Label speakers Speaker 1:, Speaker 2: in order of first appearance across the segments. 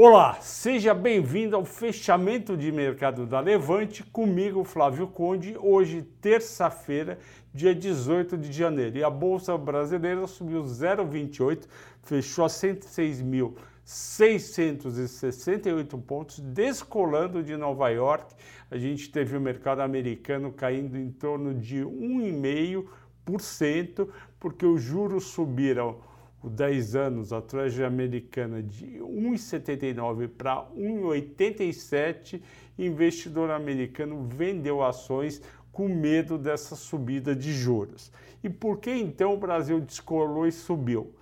Speaker 1: Olá, seja bem-vindo ao fechamento de mercado da Levante, comigo Flávio Conde, hoje terça-feira, dia 18 de janeiro. E a Bolsa Brasileira subiu 0,28, fechou a 106.668 pontos, descolando de Nova York. A gente teve o mercado americano caindo em torno de 1,5%, porque os juros subiram o 10 anos, a Treasury americana de 1,79 para 1,87, investidor americano vendeu ações com medo dessa subida de juros. E por que então o Brasil descolou e subiu?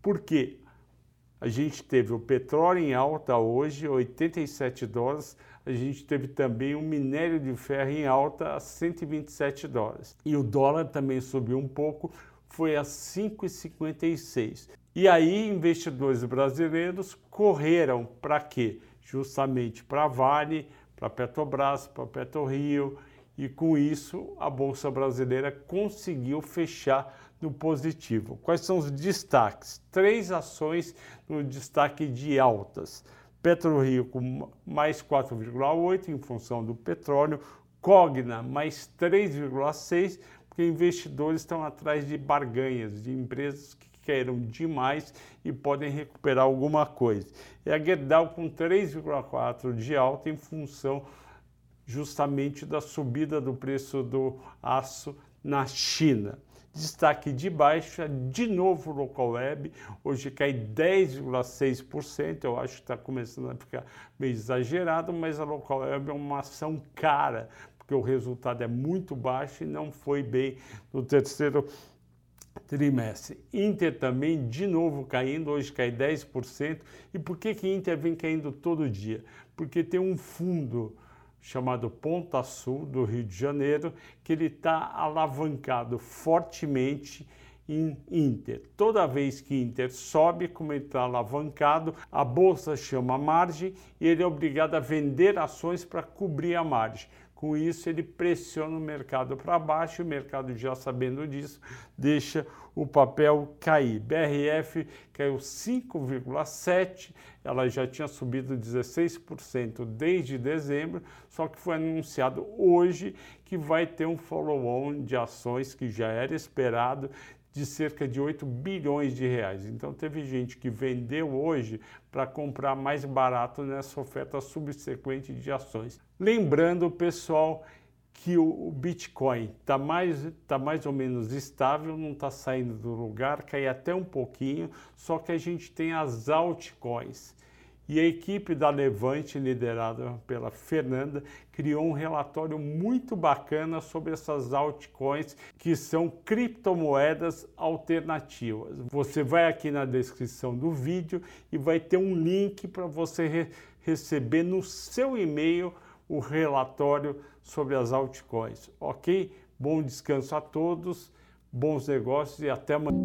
Speaker 1: Porque a gente teve o petróleo em alta hoje, 87 dólares, a gente teve também o minério de ferro em alta a 127 dólares. E o dólar também subiu um pouco, foi a 5,56. E aí investidores brasileiros correram para quê? Justamente para a Vale, para a Petrobras, para a PetroRio, e com isso a bolsa brasileira conseguiu fechar no positivo. Quais são os destaques? Três ações no destaque de altas. PetroRio com mais 4,8 em função do petróleo, Cogna mais 3,6 porque investidores estão atrás de barganhas, de empresas que queiram demais e podem recuperar alguma coisa. E a Gerdau com 3,4 de alta em função justamente da subida do preço do aço na China. Destaque de baixa, de novo o local web, hoje cai 10,6%, eu acho que está começando a ficar meio exagerado, mas a local web é uma ação cara, porque o resultado é muito baixo e não foi bem no terceiro trimestre. Inter também, de novo caindo, hoje cai 10%. E por que, que Inter vem caindo todo dia? Porque tem um fundo chamado Ponta Sul, do Rio de Janeiro, que ele está alavancado fortemente em Inter. Toda vez que Inter sobe, como ele está alavancado, a bolsa chama margem e ele é obrigado a vender ações para cobrir a margem. Com isso, ele pressiona o mercado para baixo, e o mercado já sabendo disso, deixa o papel cair. BRF caiu 5,7%, ela já tinha subido 16% desde dezembro, só que foi anunciado hoje que vai ter um follow-on de ações que já era esperado de cerca de 8 bilhões de reais. Então teve gente que vendeu hoje para comprar mais barato nessa oferta subsequente de ações. Lembrando, pessoal, que o Bitcoin está mais, tá mais ou menos estável, não está saindo do lugar, cai até um pouquinho, só que a gente tem as altcoins. E a equipe da Levante, liderada pela Fernanda, criou um relatório muito bacana sobre essas altcoins que são criptomoedas alternativas. Você vai aqui na descrição do vídeo e vai ter um link para você re receber no seu e-mail o relatório sobre as altcoins, ok? Bom descanso a todos, bons negócios e até amanhã.